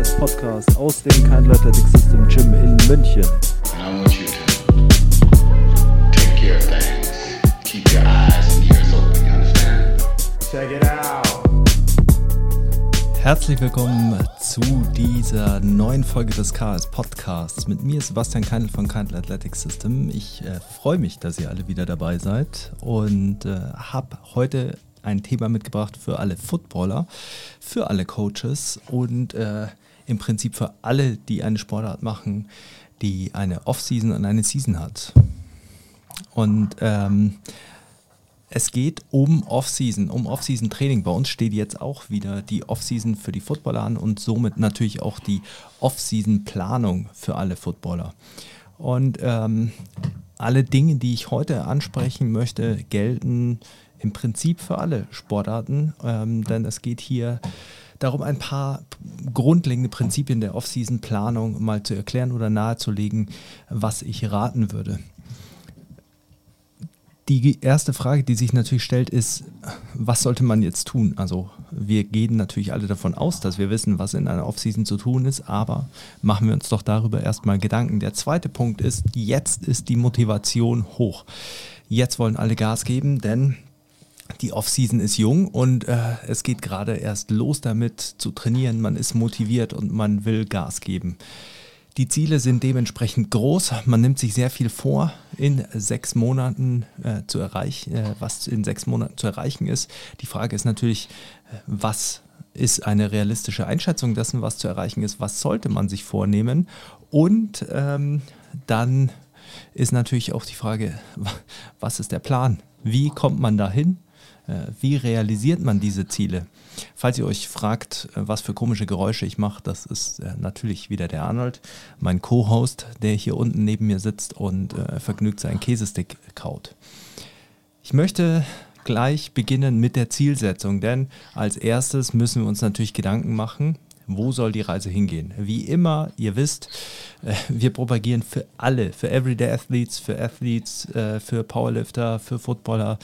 KS Podcast aus dem Kindle Athletic System Gym in München. Herzlich willkommen zu dieser neuen Folge des KS Podcasts. Mit mir ist Sebastian Keinl von Keinl Athletic System. Ich äh, freue mich, dass ihr alle wieder dabei seid und äh, habe heute ein Thema mitgebracht für alle Footballer, für alle Coaches und äh, im Prinzip für alle, die eine Sportart machen, die eine Off-Season und eine Season hat. Und ähm, es geht um Off-Season, um Off-Season-Training. Bei uns steht jetzt auch wieder die Off-Season für die Footballer an und somit natürlich auch die Off-Season-Planung für alle Footballer. Und ähm, alle Dinge, die ich heute ansprechen möchte, gelten im Prinzip für alle Sportarten, ähm, denn es geht hier darum, ein paar grundlegende Prinzipien der Off-Season-Planung mal zu erklären oder nahezulegen, was ich raten würde. Die erste Frage, die sich natürlich stellt, ist, was sollte man jetzt tun? Also wir gehen natürlich alle davon aus, dass wir wissen, was in einer Offseason zu tun ist, aber machen wir uns doch darüber erstmal Gedanken. Der zweite Punkt ist, jetzt ist die Motivation hoch. Jetzt wollen alle Gas geben, denn die Offseason ist jung und äh, es geht gerade erst los damit zu trainieren. Man ist motiviert und man will Gas geben. Die Ziele sind dementsprechend groß. Man nimmt sich sehr viel vor, in sechs Monaten äh, zu erreichen, äh, was in sechs Monaten zu erreichen ist. Die Frage ist natürlich, äh, was ist eine realistische Einschätzung dessen, was zu erreichen ist? Was sollte man sich vornehmen? Und ähm, dann ist natürlich auch die Frage, was ist der Plan? Wie kommt man dahin? Äh, wie realisiert man diese Ziele? Falls ihr euch fragt, äh, was für komische Geräusche ich mache, das ist äh, natürlich wieder der Arnold, mein Co-Host, der hier unten neben mir sitzt und vergnügt seinen Käsestick kaut. Ich möchte gleich beginnen mit der Zielsetzung, denn als erstes müssen wir uns natürlich Gedanken machen, wo soll die Reise hingehen? Wie immer, ihr wisst, wir propagieren für alle, für Everyday Athletes, für Athletes, für Powerlifter, für Footballer,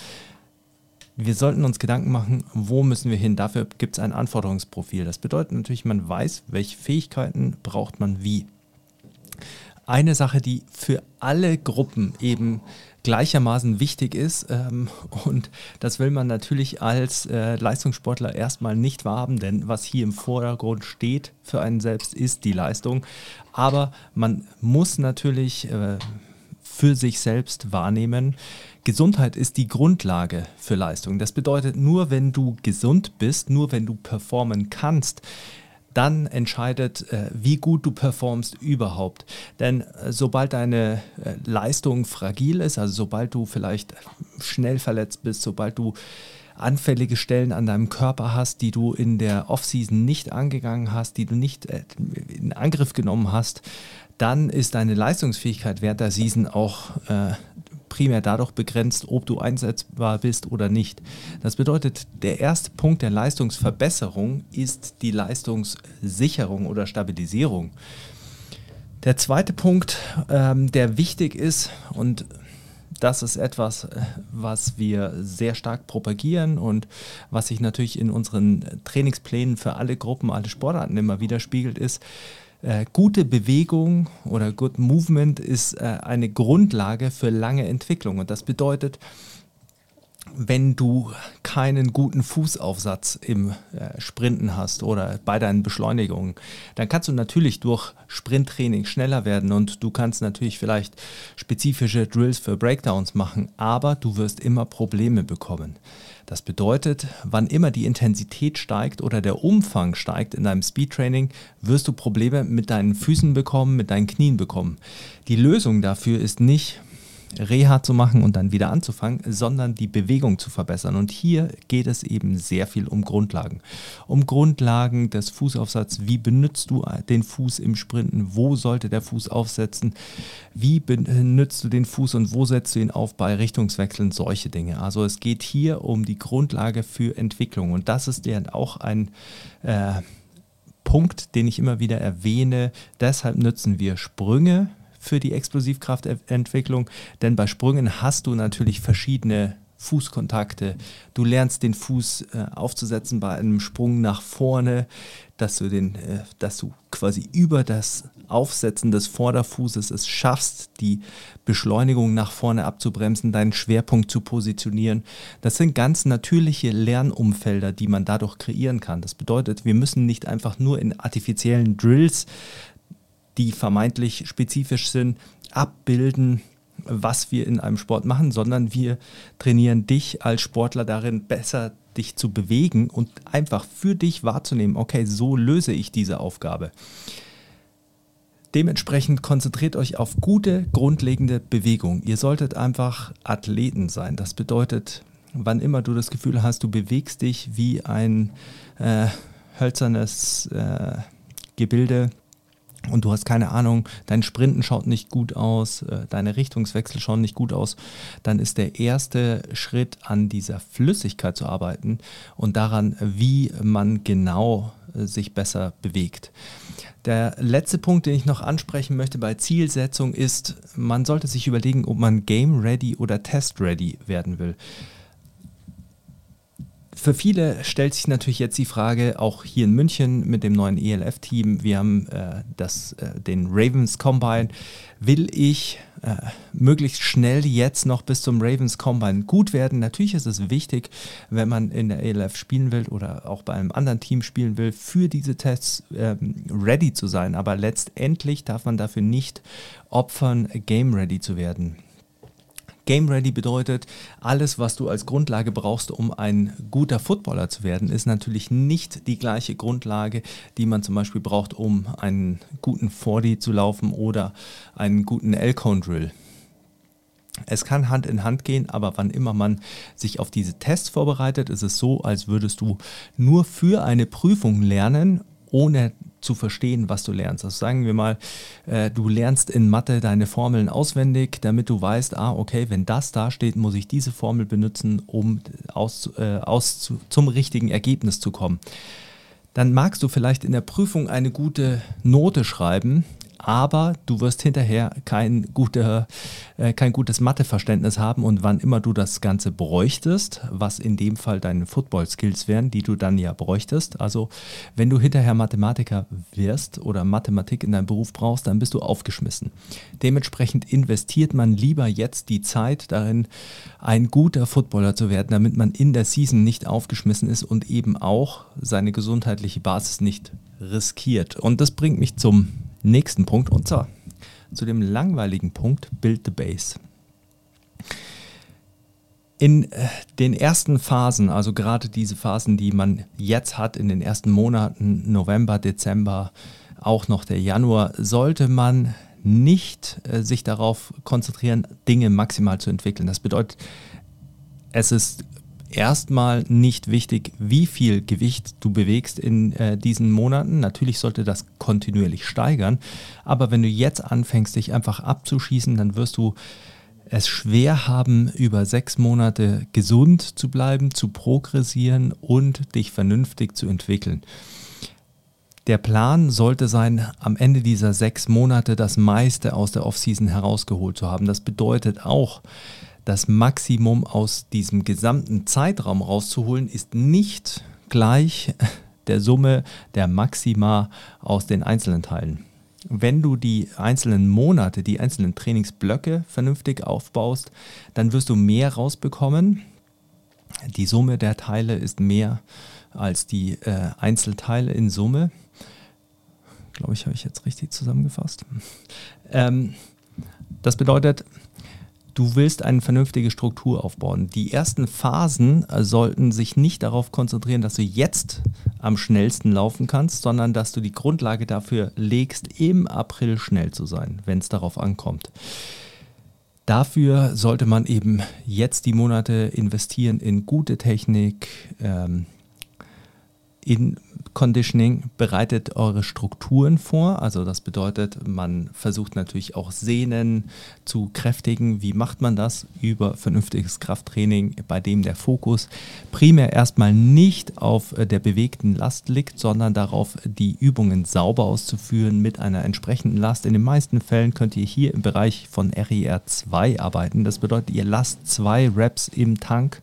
wir sollten uns Gedanken machen, wo müssen wir hin. Dafür gibt es ein Anforderungsprofil. Das bedeutet natürlich, man weiß, welche Fähigkeiten braucht man wie. Eine Sache, die für alle Gruppen eben gleichermaßen wichtig ist, ähm, und das will man natürlich als äh, Leistungssportler erstmal nicht wahrhaben, denn was hier im Vordergrund steht für einen selbst, ist die Leistung. Aber man muss natürlich äh, für sich selbst wahrnehmen, Gesundheit ist die Grundlage für Leistung. Das bedeutet, nur wenn du gesund bist, nur wenn du performen kannst, dann entscheidet, äh, wie gut du performst überhaupt. Denn äh, sobald deine äh, Leistung fragil ist, also sobald du vielleicht schnell verletzt bist, sobald du anfällige Stellen an deinem Körper hast, die du in der Offseason nicht angegangen hast, die du nicht in Angriff genommen hast, dann ist deine Leistungsfähigkeit während der Season auch äh, primär dadurch begrenzt, ob du einsetzbar bist oder nicht. Das bedeutet, der erste Punkt der Leistungsverbesserung ist die Leistungssicherung oder Stabilisierung. Der zweite Punkt, ähm, der wichtig ist und das ist etwas, äh, was wir sehr stark propagieren und was sich natürlich in unseren Trainingsplänen für alle Gruppen, alle Sportarten immer widerspiegelt, ist, äh, gute Bewegung oder Good Movement ist äh, eine Grundlage für lange Entwicklung. Und das bedeutet, wenn du keinen guten Fußaufsatz im äh, Sprinten hast oder bei deinen Beschleunigungen, dann kannst du natürlich durch Sprinttraining schneller werden und du kannst natürlich vielleicht spezifische Drills für Breakdowns machen, aber du wirst immer Probleme bekommen. Das bedeutet, wann immer die Intensität steigt oder der Umfang steigt in deinem Speedtraining, wirst du Probleme mit deinen Füßen bekommen, mit deinen Knien bekommen. Die Lösung dafür ist nicht, Reha zu machen und dann wieder anzufangen, sondern die Bewegung zu verbessern. Und hier geht es eben sehr viel um Grundlagen. Um Grundlagen des Fußaufsatzes. Wie benutzt du den Fuß im Sprinten? Wo sollte der Fuß aufsetzen? Wie benutzt du den Fuß und wo setzt du ihn auf bei Richtungswechseln? Solche Dinge. Also es geht hier um die Grundlage für Entwicklung. Und das ist ja auch ein äh, Punkt, den ich immer wieder erwähne. Deshalb nutzen wir Sprünge für die Explosivkraftentwicklung, denn bei Sprüngen hast du natürlich verschiedene Fußkontakte. Du lernst den Fuß äh, aufzusetzen bei einem Sprung nach vorne, dass du, den, äh, dass du quasi über das Aufsetzen des Vorderfußes es schaffst, die Beschleunigung nach vorne abzubremsen, deinen Schwerpunkt zu positionieren. Das sind ganz natürliche Lernumfelder, die man dadurch kreieren kann. Das bedeutet, wir müssen nicht einfach nur in artifiziellen Drills, die vermeintlich spezifisch sind, abbilden, was wir in einem Sport machen, sondern wir trainieren dich als Sportler darin, besser dich zu bewegen und einfach für dich wahrzunehmen, okay, so löse ich diese Aufgabe. Dementsprechend konzentriert euch auf gute, grundlegende Bewegung. Ihr solltet einfach Athleten sein. Das bedeutet, wann immer du das Gefühl hast, du bewegst dich wie ein äh, hölzernes äh, Gebilde, und du hast keine Ahnung, dein Sprinten schaut nicht gut aus, äh, deine Richtungswechsel schauen nicht gut aus, dann ist der erste Schritt an dieser Flüssigkeit zu arbeiten und daran, wie man genau äh, sich besser bewegt. Der letzte Punkt, den ich noch ansprechen möchte bei Zielsetzung ist, man sollte sich überlegen, ob man Game Ready oder Test Ready werden will. Für viele stellt sich natürlich jetzt die Frage, auch hier in München mit dem neuen ELF-Team, wir haben äh, das, äh, den Ravens Combine. Will ich äh, möglichst schnell jetzt noch bis zum Ravens Combine gut werden? Natürlich ist es wichtig, wenn man in der ELF spielen will oder auch bei einem anderen Team spielen will, für diese Tests ähm, ready zu sein. Aber letztendlich darf man dafür nicht opfern, game ready zu werden. Game Ready bedeutet, alles, was du als Grundlage brauchst, um ein guter Footballer zu werden, ist natürlich nicht die gleiche Grundlage, die man zum Beispiel braucht, um einen guten 40 zu laufen oder einen guten Elcone Drill. Es kann Hand in Hand gehen, aber wann immer man sich auf diese Tests vorbereitet, ist es so, als würdest du nur für eine Prüfung lernen, ohne zu verstehen, was du lernst. Also sagen wir mal, äh, du lernst in Mathe deine Formeln auswendig, damit du weißt, ah, okay, wenn das da steht, muss ich diese Formel benutzen, um aus, äh, aus zu, zum richtigen Ergebnis zu kommen. Dann magst du vielleicht in der Prüfung eine gute Note schreiben, aber du wirst hinterher kein, guter, äh, kein gutes Matheverständnis haben und wann immer du das Ganze bräuchtest, was in dem Fall deine Football-Skills wären, die du dann ja bräuchtest. Also wenn du hinterher Mathematiker wirst oder Mathematik in deinem Beruf brauchst, dann bist du aufgeschmissen. Dementsprechend investiert man lieber jetzt die Zeit darin, ein guter Footballer zu werden, damit man in der Season nicht aufgeschmissen ist und eben auch seine gesundheitliche Basis nicht riskiert. Und das bringt mich zum nächsten Punkt und zwar zu dem langweiligen Punkt Build the Base. In äh, den ersten Phasen, also gerade diese Phasen, die man jetzt hat, in den ersten Monaten, November, Dezember, auch noch der Januar, sollte man nicht äh, sich darauf konzentrieren, Dinge maximal zu entwickeln. Das bedeutet, es ist erstmal nicht wichtig, wie viel Gewicht du bewegst in äh, diesen Monaten. Natürlich sollte das kontinuierlich steigern, aber wenn du jetzt anfängst, dich einfach abzuschießen, dann wirst du es schwer haben, über sechs Monate gesund zu bleiben, zu progressieren und dich vernünftig zu entwickeln. Der Plan sollte sein, am Ende dieser sechs Monate das meiste aus der Offseason herausgeholt zu haben. Das bedeutet auch, das Maximum aus diesem gesamten Zeitraum rauszuholen, ist nicht gleich der Summe der Maxima aus den einzelnen Teilen. Wenn du die einzelnen Monate, die einzelnen Trainingsblöcke vernünftig aufbaust, dann wirst du mehr rausbekommen. Die Summe der Teile ist mehr als die äh, Einzelteile in Summe. Glaube ich, habe ich jetzt richtig zusammengefasst. Ähm, das bedeutet, Du willst eine vernünftige Struktur aufbauen. Die ersten Phasen äh, sollten sich nicht darauf konzentrieren, dass du jetzt am schnellsten laufen kannst, sondern dass du die Grundlage dafür legst, im April schnell zu sein, wenn es darauf ankommt. Dafür sollte man eben jetzt die Monate investieren in gute Technik, ähm, in Conditioning bereitet eure Strukturen vor. Also das bedeutet, man versucht natürlich auch Sehnen zu kräftigen. Wie macht man das? Über vernünftiges Krafttraining, bei dem der Fokus primär erstmal nicht auf der bewegten Last liegt, sondern darauf, die Übungen sauber auszuführen mit einer entsprechenden Last. In den meisten Fällen könnt ihr hier im Bereich von RER 2 arbeiten. Das bedeutet, ihr lasst zwei Reps im Tank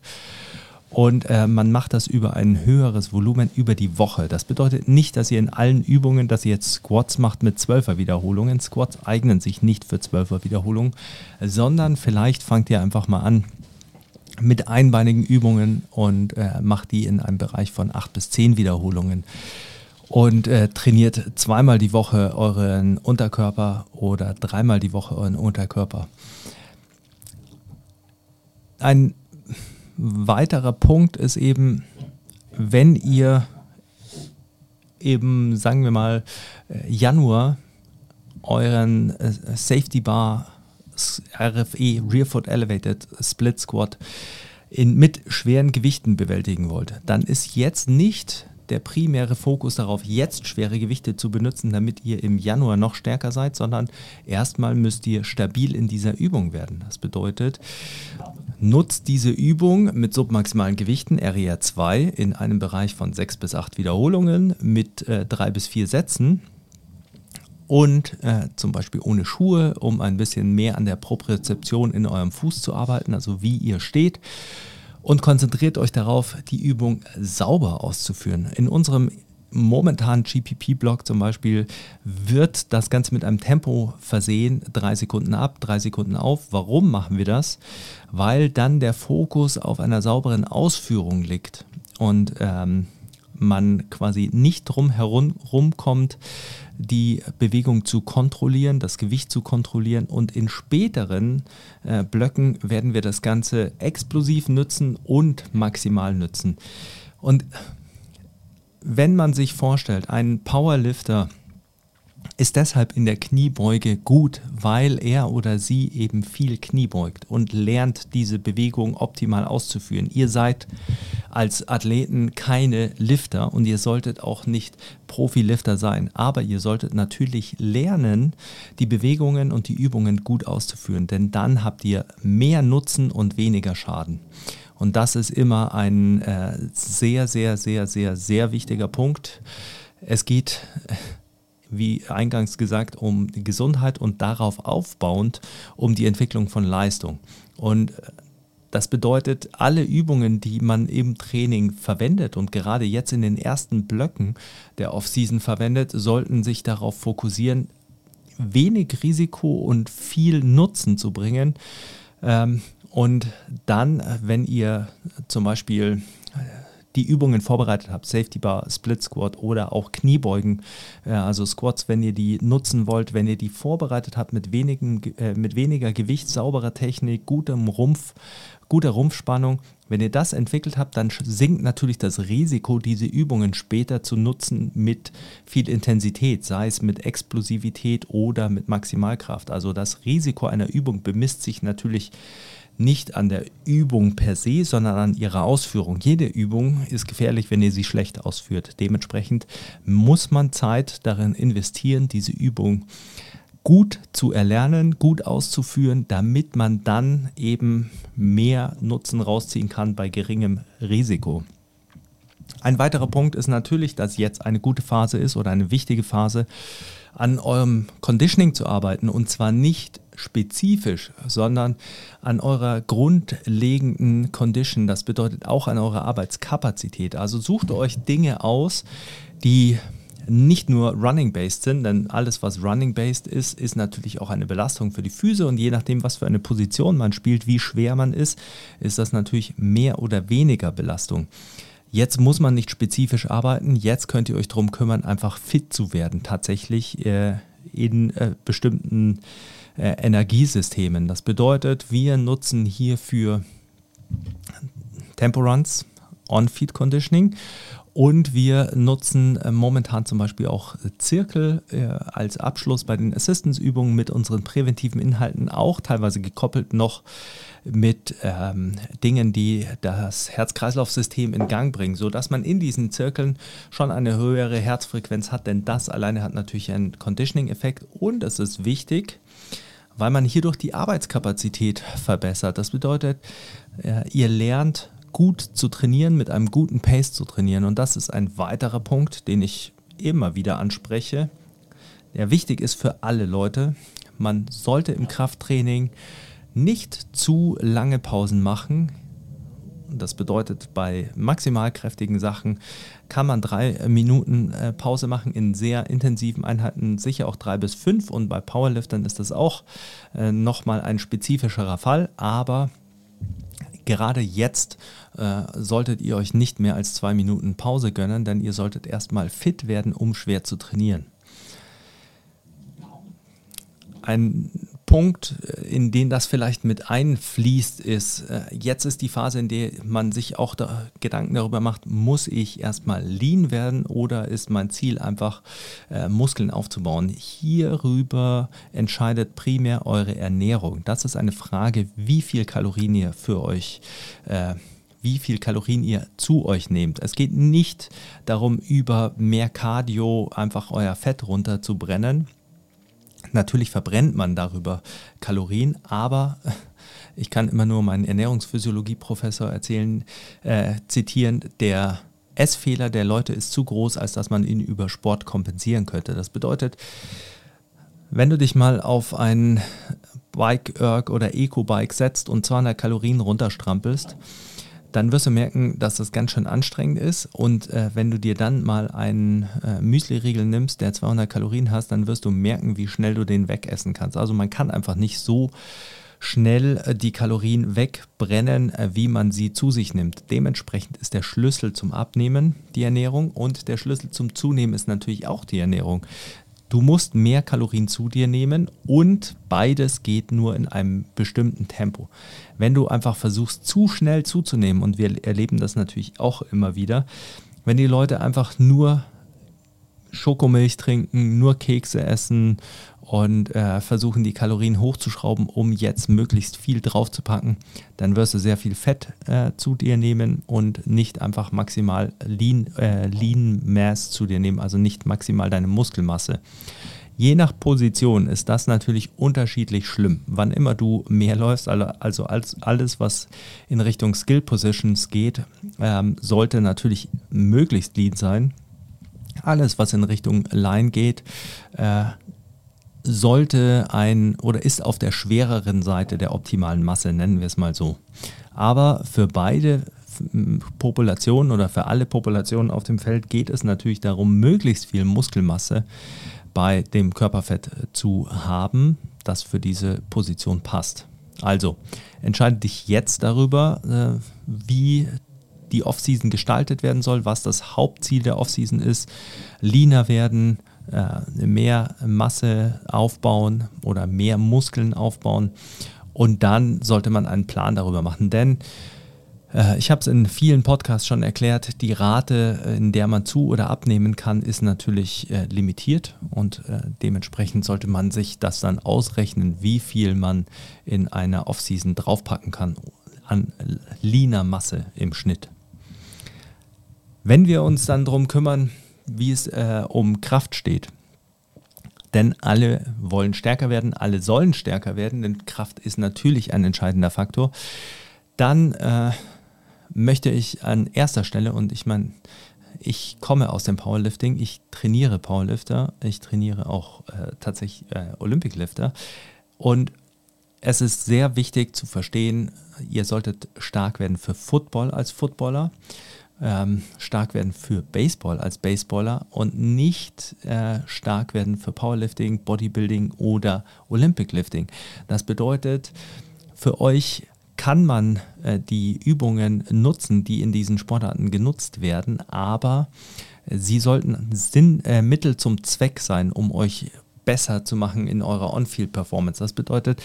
und äh, man macht das über ein höheres Volumen über die Woche. Das bedeutet nicht, dass ihr in allen Übungen, dass ihr jetzt Squats macht mit 12er Wiederholungen. Squats eignen sich nicht für 12er Wiederholungen, sondern vielleicht fangt ihr einfach mal an mit einbeinigen Übungen und äh, macht die in einem Bereich von 8 bis 10 Wiederholungen und äh, trainiert zweimal die Woche euren Unterkörper oder dreimal die Woche euren Unterkörper. Ein weiterer Punkt ist eben, wenn ihr eben, sagen wir mal, äh, Januar euren äh, Safety Bar RFE Rear Foot Elevated Split Squat in, mit schweren Gewichten bewältigen wollt, dann ist jetzt nicht der primäre Fokus darauf, jetzt schwere Gewichte zu benutzen, damit ihr im Januar noch stärker seid, sondern erstmal müsst ihr stabil in dieser Übung werden. Das bedeutet, nutzt diese Übung mit submaximalen Gewichten RER 2 in einem Bereich von 6 bis 8 Wiederholungen mit äh, 3 bis 4 Sätzen und äh, zum Beispiel ohne Schuhe, um ein bisschen mehr an der Propriozeption in eurem Fuß zu arbeiten, also wie ihr steht und konzentriert euch darauf, die Übung sauber auszuführen. In unserem momentanen GPP-Block zum Beispiel wird das Ganze mit einem Tempo versehen, drei Sekunden ab, drei Sekunden auf. Warum machen wir das? Weil dann der Fokus auf einer sauberen Ausführung liegt und ähm, man quasi nicht drum herum kommt, die Bewegung zu kontrollieren, das Gewicht zu kontrollieren und in späteren äh, Blöcken werden wir das Ganze explosiv nutzen und maximal nutzen. Und wenn man sich vorstellt, ein Powerlifter, ist deshalb in der Kniebeuge gut, weil er oder sie eben viel Knie beugt und lernt, diese Bewegung optimal auszuführen. Ihr seid als Athleten keine Lifter und ihr solltet auch nicht Profi-Lifter sein, aber ihr solltet natürlich lernen, die Bewegungen und die Übungen gut auszuführen, denn dann habt ihr mehr Nutzen und weniger Schaden. Und das ist immer ein äh, sehr, sehr, sehr, sehr, sehr wichtiger Punkt. Es geht wie eingangs gesagt, um Gesundheit und darauf aufbauend um die Entwicklung von Leistung. Und äh, das bedeutet, alle Übungen, die man im Training verwendet und gerade jetzt in den ersten Blöcken der Off-Season verwendet, sollten sich darauf fokussieren, wenig Risiko und viel Nutzen zu bringen. Ähm, und dann, äh, wenn ihr zum Beispiel die Übungen vorbereitet habt, Safety Bar, Split Squat oder auch Kniebeugen, äh, also Squats, wenn ihr die nutzen wollt, wenn ihr die vorbereitet habt mit, wenigen, äh, mit weniger Gewicht, sauberer Technik, gutem Rumpf, guter Rumpfspannung, wenn ihr das entwickelt habt, dann sinkt natürlich das Risiko, diese Übungen später zu nutzen mit viel Intensität, sei es mit Explosivität oder mit Maximalkraft. Also das Risiko einer Übung bemisst sich natürlich nicht an der Übung per se, sondern an ihrer Ausführung. Jede Übung ist gefährlich, wenn ihr sie schlecht ausführt. Dementsprechend muss man Zeit darin investieren, diese Übung gut zu erlernen, gut auszuführen, damit man dann eben mehr Nutzen rausziehen kann bei geringem Risiko. Ein weiterer Punkt ist natürlich, dass jetzt eine gute Phase ist oder eine wichtige Phase, an eurem Conditioning zu arbeiten und zwar nicht spezifisch, sondern an eurer grundlegenden Condition. Das bedeutet auch an eurer Arbeitskapazität. Also sucht euch Dinge aus, die nicht nur running-based sind, denn alles, was running-based ist, ist natürlich auch eine Belastung für die Füße und je nachdem, was für eine Position man spielt, wie schwer man ist, ist das natürlich mehr oder weniger Belastung. Jetzt muss man nicht spezifisch arbeiten, jetzt könnt ihr euch darum kümmern, einfach fit zu werden, tatsächlich äh, in äh, bestimmten äh, Energiesystemen. Das bedeutet, wir nutzen hierfür Temporuns, On-Feed Conditioning Und wir nutzen äh, momentan zum Beispiel auch Zirkel äh, als Abschluss bei den Assistance-Übungen mit unseren präventiven Inhalten, auch teilweise gekoppelt noch mit ähm, Dingen, die das Herz-Kreislauf-System in Gang bringen, sodass man in diesen Zirkeln schon eine höhere Herzfrequenz hat, denn das alleine hat natürlich einen Conditioning-Effekt und es ist wichtig, weil man hierdurch die Arbeitskapazität verbessert. Das bedeutet, äh, ihr lernt gut zu trainieren, mit einem guten Pace zu trainieren. Und das ist ein weiterer Punkt, den ich immer wieder anspreche, der wichtig ist für alle Leute. Man sollte im Krafttraining nicht zu lange Pausen machen. Das bedeutet, bei maximal kräftigen Sachen kann man drei Minuten äh, Pause machen in sehr intensiven Einheiten, sicher auch drei bis fünf. Und bei Powerliftern ist das auch äh, nochmal ein spezifischerer Fall. Aber gerade jetzt äh, solltet ihr euch nicht mehr als zwei Minuten Pause gönnen, denn ihr solltet erstmal fit werden, um schwer zu trainieren. Ein Punkt, äh, in den das vielleicht mit einfließt, ist, äh, jetzt ist die Phase, in der man sich auch da Gedanken darüber macht, muss ich erstmal lean werden oder ist mein Ziel einfach äh, Muskeln aufzubauen? Hierüber entscheidet primär eure Ernährung. Das ist eine Frage, wie viel Kalorien ihr für euch äh, wie viel Kalorien ihr zu euch nehmt. Es geht nicht darum, über mehr Cardio einfach euer Fett runterzubrennen. Natürlich verbrennt man darüber Kalorien, aber ich kann immer nur meinen Ernährungsphysiologie-Professor erzählen, äh, zitieren, der Essfehler der Leute ist zu groß, als dass man ihn über Sport kompensieren könnte. Das bedeutet, wenn du dich mal auf ein Bike-Erg oder Eco-Bike setzt und 200 Kalorien runterstrampelst, dann wirst du merken, dass das ganz schön anstrengend ist. Und äh, wenn du dir dann mal einen äh, Müsli-Riegel nimmst, der 200 Kalorien hast, dann wirst du merken, wie schnell du den wegessen kannst. Also man kann einfach nicht so schnell äh, die Kalorien wegbrennen, äh, wie man sie zu sich nimmt. Dementsprechend ist der Schlüssel zum Abnehmen die Ernährung und der Schlüssel zum Zunehmen ist natürlich auch die Ernährung. Du musst mehr Kalorien zu dir nehmen und beides geht nur in einem bestimmten Tempo. Wenn du einfach versuchst, zu schnell zuzunehmen, und wir erleben das natürlich auch immer wieder, wenn die Leute einfach nur Schokomilch trinken, nur Kekse essen und äh, versuchen die Kalorien hochzuschrauben, um jetzt möglichst viel draufzupacken, dann wirst du sehr viel Fett äh, zu dir nehmen und nicht einfach maximal Lean, äh, Lean Mass zu dir nehmen, also nicht maximal deine Muskelmasse. Je nach Position ist das natürlich unterschiedlich schlimm. Wann immer du mehr läufst, also als alles, was in Richtung Skill Positions geht, ähm, sollte natürlich möglichst lean sein. Alles, was in Richtung Line geht, äh, sollte ein oder ist auf der schwereren Seite der optimalen Masse, nennen wir es mal so. Aber für beide Populationen oder für alle Populationen auf dem Feld geht es natürlich darum, möglichst viel Muskelmasse bei dem Körperfett zu haben, das für diese Position passt. Also entscheide dich jetzt darüber, äh, wie die Offseason gestaltet werden soll, was das Hauptziel der Offseason ist. Leaner werden, äh, mehr Masse aufbauen oder mehr Muskeln aufbauen. Und dann sollte man einen Plan darüber machen. Denn äh, ich habe es in vielen Podcasts schon erklärt, die Rate, in der man zu oder abnehmen kann, ist natürlich äh, limitiert und äh, dementsprechend sollte man sich das dann ausrechnen, wie viel man in einer Offseason draufpacken kann an leaner Masse im Schnitt. Wenn wir uns dann darum kümmern, wie es äh, um Kraft steht. Denn alle wollen stärker werden, alle sollen stärker werden, denn Kraft ist natürlich ein entscheidender Faktor. Dann äh, möchte ich an erster Stelle, und ich meine, ich komme aus dem Powerlifting, ich trainiere Powerlifter, ich trainiere auch äh, tatsächlich äh, Olympiclifter. Und es ist sehr wichtig zu verstehen, ihr solltet stark werden für Football als Footballer ähm, stark werden für Baseball als Baseballer und nicht äh, stark werden für Powerlifting, Bodybuilding oder Olympic Lifting. Das bedeutet, für euch kann man äh, die Übungen nutzen, die in diesen Sportarten genutzt werden, aber sie sollten Sinn, äh, Mittel zum Zweck sein, um euch besser zu machen in eurer On-Field-Performance. Das bedeutet,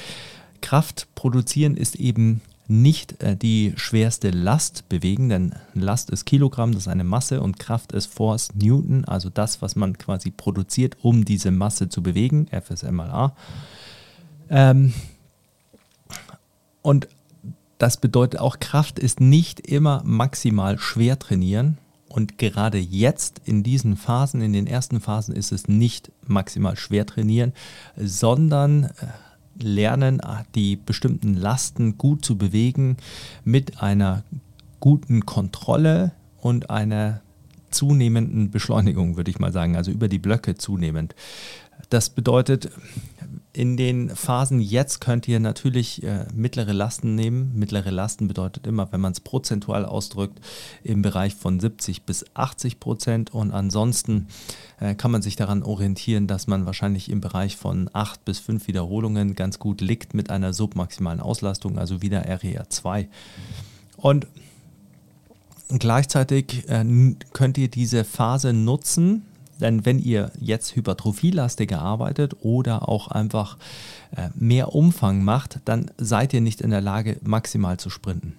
Kraft produzieren ist eben nicht äh, die schwerste Last bewegen, denn Last ist Kilogramm, das ist eine Masse und Kraft ist Force Newton, also das, was man quasi produziert, um diese Masse zu bewegen, F ist M mal A. Ähm, und das bedeutet auch, Kraft ist nicht immer maximal schwer trainieren. Und gerade jetzt in diesen Phasen, in den ersten Phasen, ist es nicht maximal schwer trainieren, sondern äh, lernen, die bestimmten Lasten gut zu bewegen mit einer guten Kontrolle und einer zunehmenden Beschleunigung, würde ich mal sagen, also über die Blöcke zunehmend. Das bedeutet, in den Phasen jetzt könnt ihr natürlich äh, mittlere Lasten nehmen. Mittlere Lasten bedeutet immer, wenn man es prozentual ausdrückt, im Bereich von 70 bis 80 Prozent. Und ansonsten äh, kann man sich daran orientieren, dass man wahrscheinlich im Bereich von 8 bis 5 Wiederholungen ganz gut liegt mit einer submaximalen Auslastung, also wieder RER 2. Und gleichzeitig äh, könnt ihr diese Phase nutzen, denn wenn ihr jetzt hypertrophielastiger arbeitet oder auch einfach äh, mehr Umfang macht, dann seid ihr nicht in der Lage, maximal zu sprinten.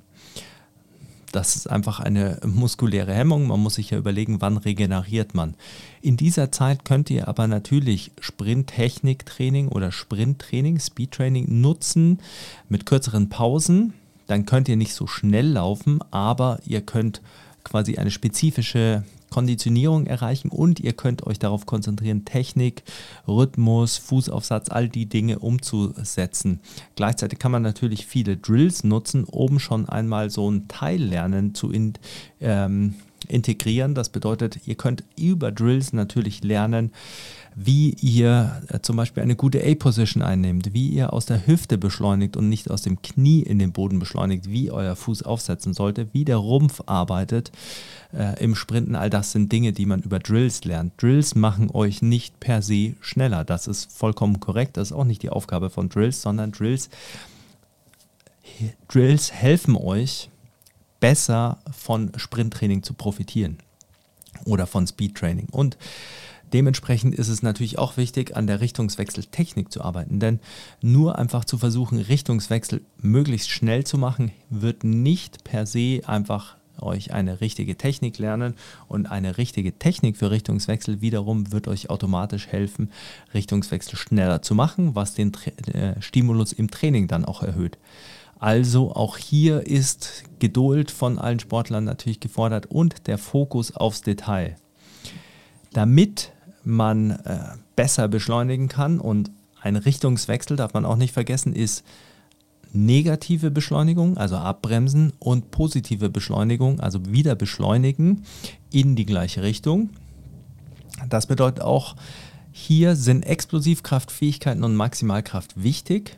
Das ist einfach eine muskuläre Hemmung. Man muss sich ja überlegen, wann regeneriert man. In dieser Zeit könnt ihr aber natürlich Sprinttechniktraining oder Sprinttraining, Speedtraining nutzen mit kürzeren Pausen. Dann könnt ihr nicht so schnell laufen, aber ihr könnt quasi eine spezifische Konditionierung erreichen und ihr könnt euch darauf konzentrieren, Technik, Rhythmus, Fußaufsatz, all die Dinge umzusetzen. Gleichzeitig kann man natürlich viele Drills nutzen, um schon einmal so ein Teillernen zu in, ähm, integrieren. Das bedeutet, ihr könnt über Drills natürlich lernen, wie ihr äh, zum Beispiel eine gute A-Position einnehmt, wie ihr aus der Hüfte beschleunigt und nicht aus dem Knie in den Boden beschleunigt, wie euer Fuß aufsetzen sollte, wie der Rumpf arbeitet äh, im Sprinten. All das sind Dinge, die man über Drills lernt. Drills machen euch nicht per se schneller. Das ist vollkommen korrekt. Das ist auch nicht die Aufgabe von Drills, sondern Drills, Drills helfen euch, besser von Sprinttraining zu profitieren oder von Speedtraining. Und Dementsprechend ist es natürlich auch wichtig, an der Richtungswechseltechnik zu arbeiten, denn nur einfach zu versuchen, Richtungswechsel möglichst schnell zu machen, wird nicht per se einfach euch eine richtige Technik lernen und eine richtige Technik für Richtungswechsel wiederum wird euch automatisch helfen, Richtungswechsel schneller zu machen, was den Tra äh, Stimulus im Training dann auch erhöht. Also auch hier ist Geduld von allen Sportlern natürlich gefordert und der Fokus aufs Detail. Damit man äh, besser beschleunigen kann. Und ein Richtungswechsel, darf man auch nicht vergessen, ist negative Beschleunigung, also abbremsen, und positive Beschleunigung, also wieder beschleunigen in die gleiche Richtung. Das bedeutet auch, hier sind Explosivkraftfähigkeiten und Maximalkraft wichtig.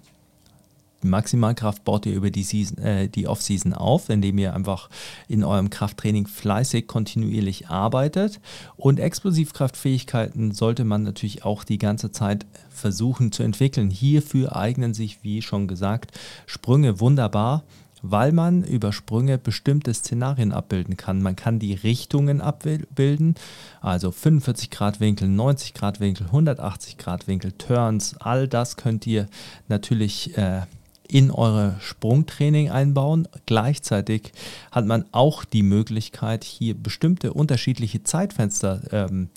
Maximalkraft baut ihr über die, Season, äh, die Off-Season auf, indem ihr einfach in eurem Krafttraining fleißig kontinuierlich arbeitet. Und Explosivkraftfähigkeiten sollte man natürlich auch die ganze Zeit versuchen zu entwickeln. Hierfür eignen sich, wie schon gesagt, Sprünge wunderbar weil man über Sprünge bestimmte Szenarien abbilden kann. Man kann die Richtungen abbilden, also 45 Grad Winkel, 90 Grad Winkel, 180 Grad Winkel, Turns, all das könnt ihr natürlich äh, in eure Sprungtraining einbauen. Gleichzeitig hat man auch die Möglichkeit, hier bestimmte unterschiedliche Zeitfenster ähm,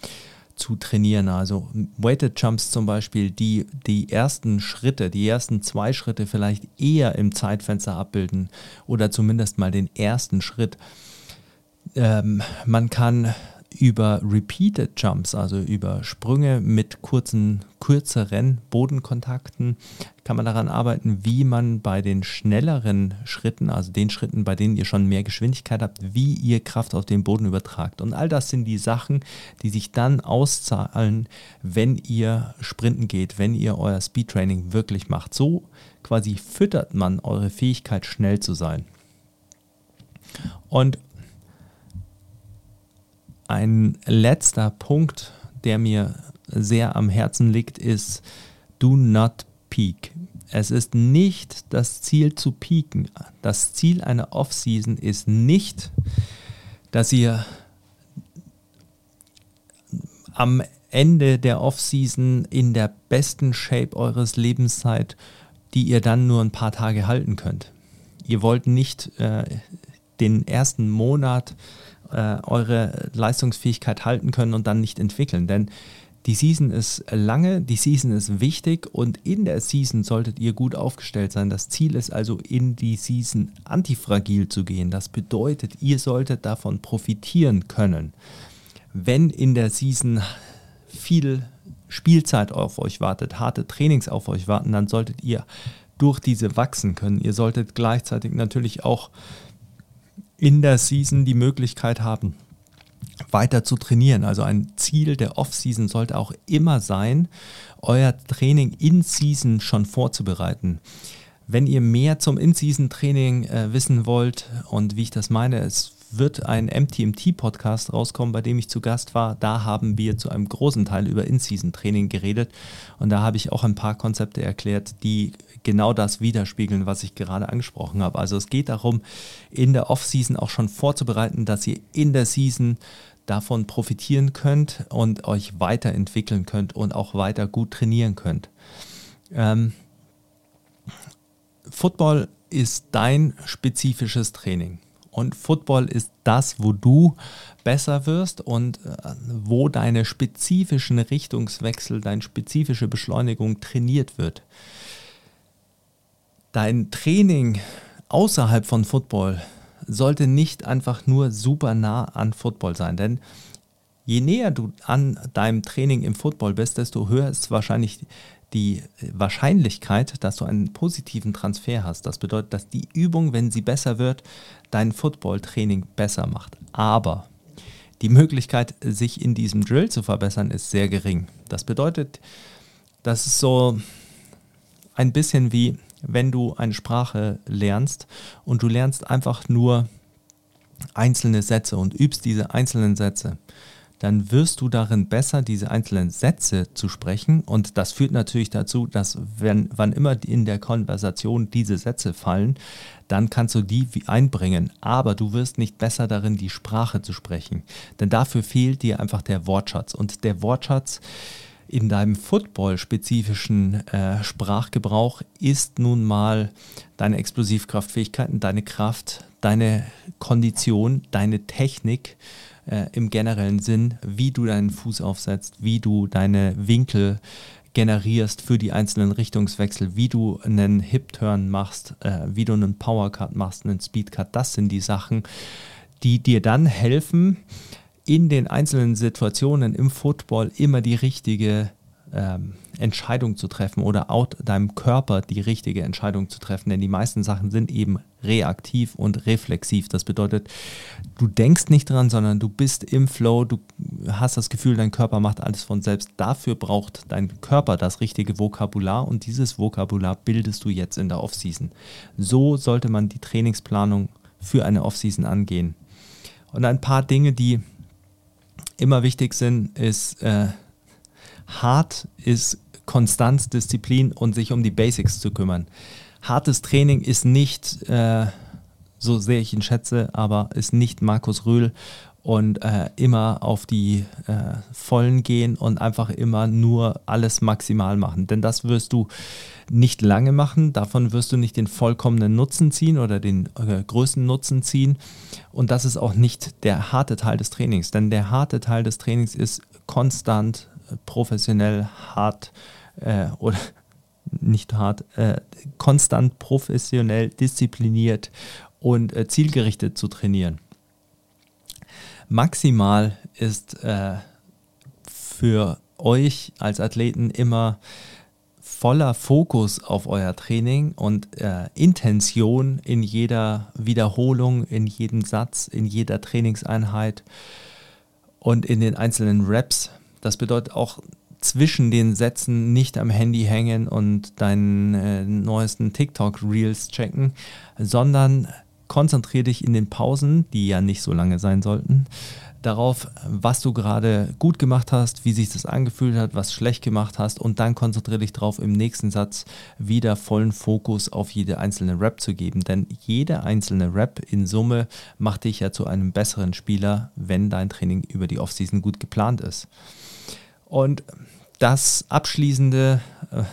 zu trainieren. Also Weighted Jumps zum Beispiel, die die ersten Schritte, die ersten zwei Schritte vielleicht eher im Zeitfenster abbilden oder zumindest mal den ersten Schritt. Ähm, man kann über Repeated Jumps, also über Sprünge mit kurzen, kürzeren Bodenkontakten, kann man daran arbeiten, wie man bei den schnelleren Schritten, also den Schritten, bei denen ihr schon mehr Geschwindigkeit habt, wie ihr Kraft auf den Boden übertragt. Und all das sind die Sachen, die sich dann auszahlen, wenn ihr sprinten geht, wenn ihr euer Speedtraining wirklich macht. So quasi füttert man eure Fähigkeit, schnell zu sein. Und ein letzter Punkt, der mir sehr am Herzen liegt, ist Do not peak. Es ist nicht das Ziel zu peaken. Das Ziel einer Off-Season ist nicht, dass ihr am Ende der Off-Season in der besten Shape eures Lebens seid, die ihr dann nur ein paar Tage halten könnt. Ihr wollt nicht äh, den ersten Monat äh, eure Leistungsfähigkeit halten können und dann nicht entwickeln. Denn die Season ist lange, die Season ist wichtig und in der Season solltet ihr gut aufgestellt sein. Das Ziel ist also, in die Season antifragil zu gehen. Das bedeutet, ihr solltet davon profitieren können. Wenn in der Season viel Spielzeit auf euch wartet, harte Trainings auf euch warten, dann solltet ihr durch diese wachsen können. Ihr solltet gleichzeitig natürlich auch in der Season die Möglichkeit haben, weiter zu trainieren. Also ein Ziel der Off-Season sollte auch immer sein, euer Training in Season schon vorzubereiten. Wenn ihr mehr zum In-Season-Training äh, wissen wollt und wie ich das meine, es wird ein MTMT-Podcast rauskommen, bei dem ich zu Gast war. Da haben wir zu einem großen Teil über In-Season-Training geredet und da habe ich auch ein paar Konzepte erklärt, die genau das widerspiegeln, was ich gerade angesprochen habe. Also es geht darum, in der Off-Season auch schon vorzubereiten, dass ihr in der Season davon profitieren könnt und euch weiterentwickeln könnt und auch weiter gut trainieren könnt. Ähm, Football ist dein spezifisches Training. Und Football ist das, wo du besser wirst und äh, wo deine spezifischen Richtungswechsel, deine spezifische Beschleunigung trainiert wird. Dein Training außerhalb von Football sollte nicht einfach nur super nah an Football sein, denn je näher du an deinem Training im Football bist, desto höher ist wahrscheinlich die Wahrscheinlichkeit, dass du einen positiven Transfer hast. Das bedeutet, dass die Übung, wenn sie besser wird, dein Football-Training besser macht. Aber die Möglichkeit, sich in diesem Drill zu verbessern, ist sehr gering. Das bedeutet, das ist so ein bisschen wie wenn du eine Sprache lernst und du lernst einfach nur einzelne Sätze und übst diese einzelnen Sätze, dann wirst du darin besser, diese einzelnen Sätze zu sprechen. Und das führt natürlich dazu, dass wenn, wann immer in der Konversation diese Sätze fallen, dann kannst du die einbringen. Aber du wirst nicht besser darin, die Sprache zu sprechen. Denn dafür fehlt dir einfach der Wortschatz. Und der Wortschatz in deinem Football-spezifischen äh, Sprachgebrauch ist nun mal deine Explosivkraftfähigkeiten, deine Kraft, deine Kondition, deine Technik äh, im generellen Sinn, wie du deinen Fuß aufsetzt, wie du deine Winkel generierst für die einzelnen Richtungswechsel, wie du einen Hip-Turn machst, äh, wie du einen Power-Cut machst, einen Speed-Cut. Das sind die Sachen, die dir dann helfen, in den einzelnen Situationen im Football immer die richtige ähm, Entscheidung zu treffen oder out deinem Körper die richtige Entscheidung zu treffen. Denn die meisten Sachen sind eben reaktiv und reflexiv. Das bedeutet, du denkst nicht dran, sondern du bist im Flow, du hast das Gefühl, dein Körper macht alles von selbst. Dafür braucht dein Körper das richtige Vokabular und dieses Vokabular bildest du jetzt in der Offseason. So sollte man die Trainingsplanung für eine Offseason angehen. Und ein paar Dinge, die immer wichtig sind, ist äh, hart ist Konstanz, Disziplin und sich um die Basics zu kümmern. Hartes Training ist nicht, äh, so sehr ich ihn schätze, aber ist nicht Markus Rühl und äh, immer auf die äh, Vollen gehen und einfach immer nur alles maximal machen. Denn das wirst du nicht lange machen, davon wirst du nicht den vollkommenen Nutzen ziehen oder den äh, größten Nutzen ziehen. Und das ist auch nicht der harte Teil des Trainings, denn der harte Teil des Trainings ist konstant, professionell, hart äh, oder nicht hart, äh, konstant professionell, diszipliniert und äh, zielgerichtet zu trainieren. Maximal ist äh, für euch als Athleten immer voller Fokus auf euer Training und äh, Intention in jeder Wiederholung, in jedem Satz, in jeder Trainingseinheit und in den einzelnen Reps. Das bedeutet auch zwischen den Sätzen nicht am Handy hängen und deinen äh, neuesten TikTok-Reels checken, sondern konzentriere dich in den Pausen, die ja nicht so lange sein sollten, darauf, was du gerade gut gemacht hast, wie sich das angefühlt hat, was schlecht gemacht hast und dann konzentriere dich darauf, im nächsten Satz wieder vollen Fokus auf jede einzelne Rap zu geben. Denn jede einzelne Rap in Summe macht dich ja zu einem besseren Spieler, wenn dein Training über die Offseason gut geplant ist. Und das abschließende, äh,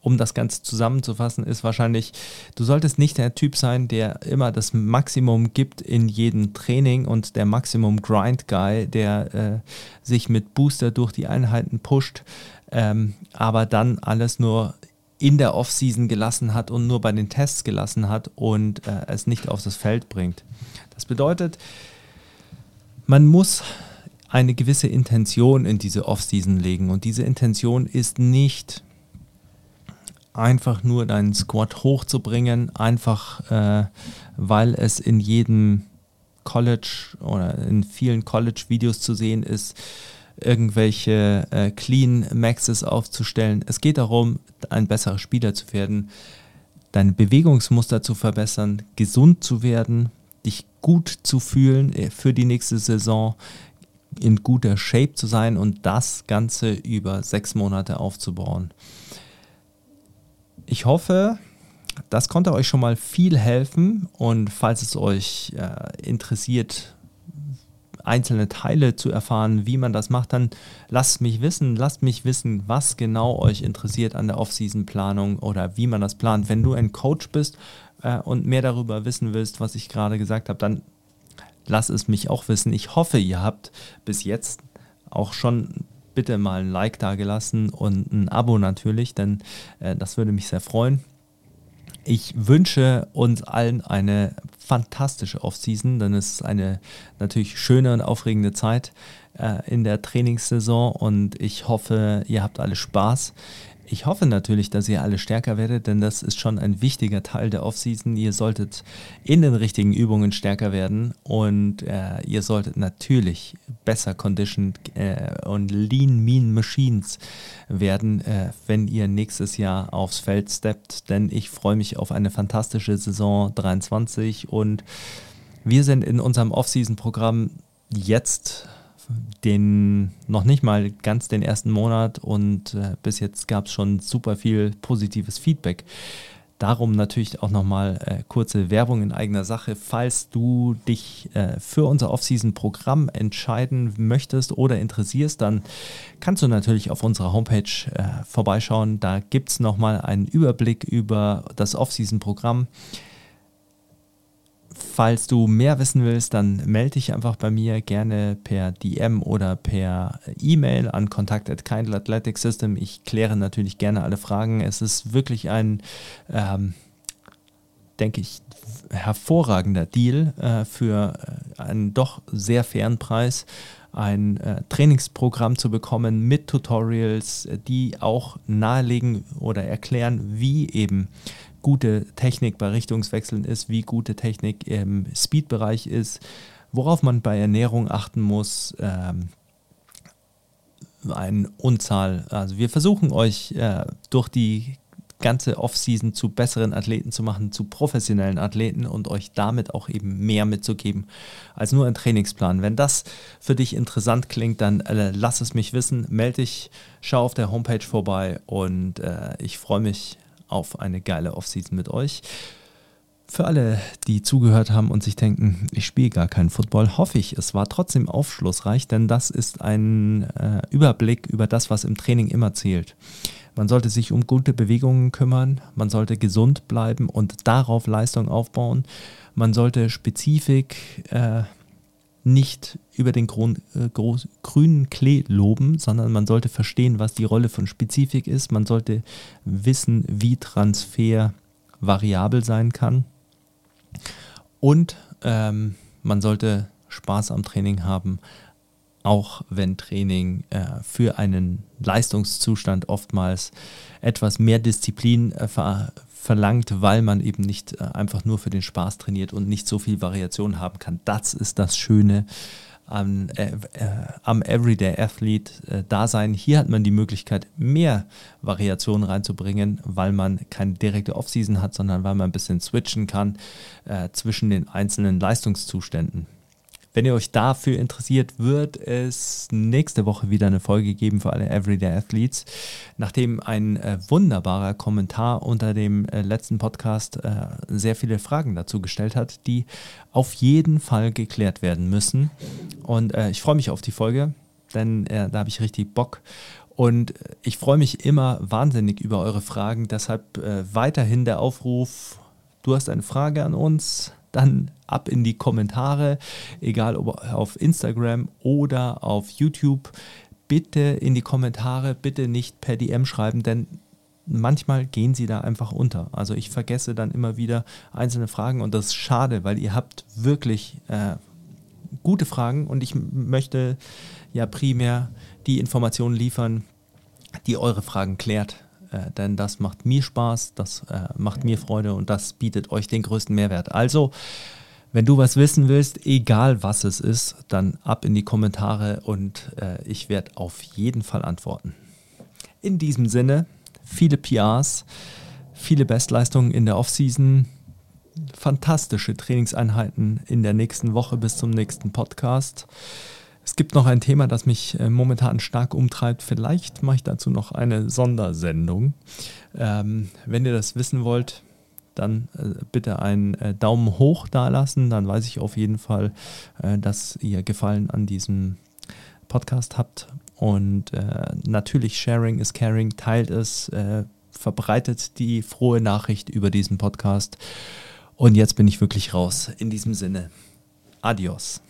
um das Ganze zusammenzufassen, ist wahrscheinlich, du solltest nicht der Typ sein, der immer das Maximum gibt in jedem Training und der Maximum Grind Guy, der äh, sich mit Booster durch die Einheiten pusht, ähm, aber dann alles nur in der Offseason gelassen hat und nur bei den Tests gelassen hat und äh, es nicht auf das Feld bringt. Das bedeutet, man muss eine gewisse Intention in diese Offseason legen und diese Intention ist nicht einfach nur deinen Squad hochzubringen, einfach äh, weil es in jedem College oder in vielen College-Videos zu sehen ist, irgendwelche äh, Clean Maxes aufzustellen. Es geht darum, ein besserer Spieler zu werden, deine Bewegungsmuster zu verbessern, gesund zu werden, dich gut zu fühlen äh, für die nächste Saison, in guter Shape zu sein und das Ganze über sechs Monate aufzubauen. Ich hoffe, das konnte euch schon mal viel helfen und falls es euch äh, interessiert, einzelne Teile zu erfahren, wie man das macht, dann lasst mich wissen, lasst mich wissen, was genau euch interessiert an der Off-Season-Planung oder wie man das plant. Wenn du ein Coach bist äh, und mehr darüber wissen willst, was ich gerade gesagt habe, dann lass es mich auch wissen. Ich hoffe, ihr habt bis jetzt auch schon bitte mal ein Like da gelassen und ein Abo natürlich, denn äh, das würde mich sehr freuen. Ich wünsche uns allen eine fantastische Offseason, denn es ist eine natürlich schöne und aufregende Zeit äh, in der Trainingssaison und ich hoffe, ihr habt alle Spaß. Ich hoffe natürlich, dass ihr alle stärker werdet, denn das ist schon ein wichtiger Teil der Offseason. Ihr solltet in den richtigen Übungen stärker werden und äh, ihr solltet natürlich besser conditioned äh, und lean, mean Machines werden, äh, wenn ihr nächstes Jahr aufs Feld steppt. Denn ich freue mich auf eine fantastische Saison 23 und wir sind in unserem Offseason-Programm jetzt den noch nicht mal ganz den ersten Monat und äh, bis jetzt gab es schon super viel positives Feedback. Darum natürlich auch nochmal äh, kurze Werbung in eigener Sache. Falls du dich äh, für unser Off-Season-Programm entscheiden möchtest oder interessierst, dann kannst du natürlich auf unserer Homepage äh, vorbeischauen. Da gibt es nochmal einen Überblick über das Off-Season-Programm. Falls du mehr wissen willst, dann melde dich einfach bei mir gerne per DM oder per E-Mail an kontakt@kindleathleticsystem. Ich kläre natürlich gerne alle Fragen. Es ist wirklich ein, ähm, denke ich, hervorragender Deal äh, für äh, einen doch sehr fairen Preis ein äh, Trainingsprogramm zu bekommen mit Tutorials, die auch nahelegen oder erklären, wie eben gute Technik bei Richtungswechseln ist, wie gute Technik im Speed-Bereich ist, worauf man bei Ernährung achten muss. Ähm, eine Unzahl. Also wir versuchen euch äh, durch die ganze Offseason zu besseren Athleten zu machen, zu professionellen Athleten und euch damit auch eben mehr mitzugeben als nur ein Trainingsplan. Wenn das für dich interessant klingt, dann äh, lass es mich wissen, melde dich, schau auf der Homepage vorbei und äh, ich freue mich auf eine geile Offseason mit euch. Für alle, die zugehört haben und sich denken, ich spiele gar keinen Football, hoffe ich, es war trotzdem aufschlussreich, denn das ist ein äh, Überblick über das, was im Training immer zählt. Man sollte sich um gute Bewegungen kümmern, man sollte gesund bleiben und darauf Leistung aufbauen. Man sollte Spezifik äh, nicht über den Grund, äh, groß, grünen Klee loben, sondern man sollte verstehen, was die Rolle von Spezifik ist. Man sollte wissen, wie Transfer variabel sein kann. Und ähm, man sollte Spaß am Training haben, auch wenn Training äh, für einen Leistungszustand oftmals etwas mehr Disziplin äh, verlangt, weil man eben nicht äh, einfach nur für den Spaß trainiert und nicht so viel Variation haben kann. Das ist das Schöne am, äh, äh, am Everyday Athlete äh, Dasein. Hier hat man die Möglichkeit, mehr Variationen reinzubringen, weil man keine direkte Offseason hat, sondern weil man ein bisschen switchen kann äh, zwischen den einzelnen Leistungszuständen. Wenn ihr euch dafür interessiert, wird es nächste Woche wieder eine Folge geben für alle Everyday Athletes. Nachdem ein äh, wunderbarer Kommentar unter dem äh, letzten Podcast äh, sehr viele Fragen dazu gestellt hat, die auf jeden Fall geklärt werden müssen. Und äh, ich freue mich auf die Folge, denn äh, da habe ich richtig Bock. Und ich freue mich immer wahnsinnig über eure Fragen. Deshalb äh, weiterhin der Aufruf, du hast eine Frage an uns, dann ab in die Kommentare, egal ob auf Instagram oder auf YouTube. Bitte in die Kommentare, bitte nicht per DM schreiben, denn manchmal gehen sie da einfach unter. Also ich vergesse dann immer wieder einzelne Fragen und das ist schade, weil ihr habt wirklich äh, gute Fragen und ich möchte ja primär die Informationen liefern, die eure Fragen klärt. Äh, denn das macht mir Spaß, das äh, macht mir Freude und das bietet euch den größten Mehrwert. Also, wenn du was wissen willst, egal was es ist, dann ab in die Kommentare und äh, ich werde auf jeden Fall antworten. In diesem Sinne, viele PRs, viele Bestleistungen in der Offseason, fantastische Trainingseinheiten in der nächsten Woche bis zum nächsten Podcast. Es gibt noch ein Thema, das mich äh, momentan stark umtreibt. Vielleicht mache ich dazu noch eine Sondersendung. Ähm, wenn ihr das wissen wollt, dann äh, bitte einen äh, Daumen hoch da lassen. Dann weiß ich auf jeden Fall, äh, dass ihr Gefallen an diesem Podcast habt. Und äh, natürlich, Sharing is Caring, teilt es, verbreitet die frohe Nachricht über diesen Podcast. Und jetzt bin ich wirklich raus. In diesem Sinne, adios.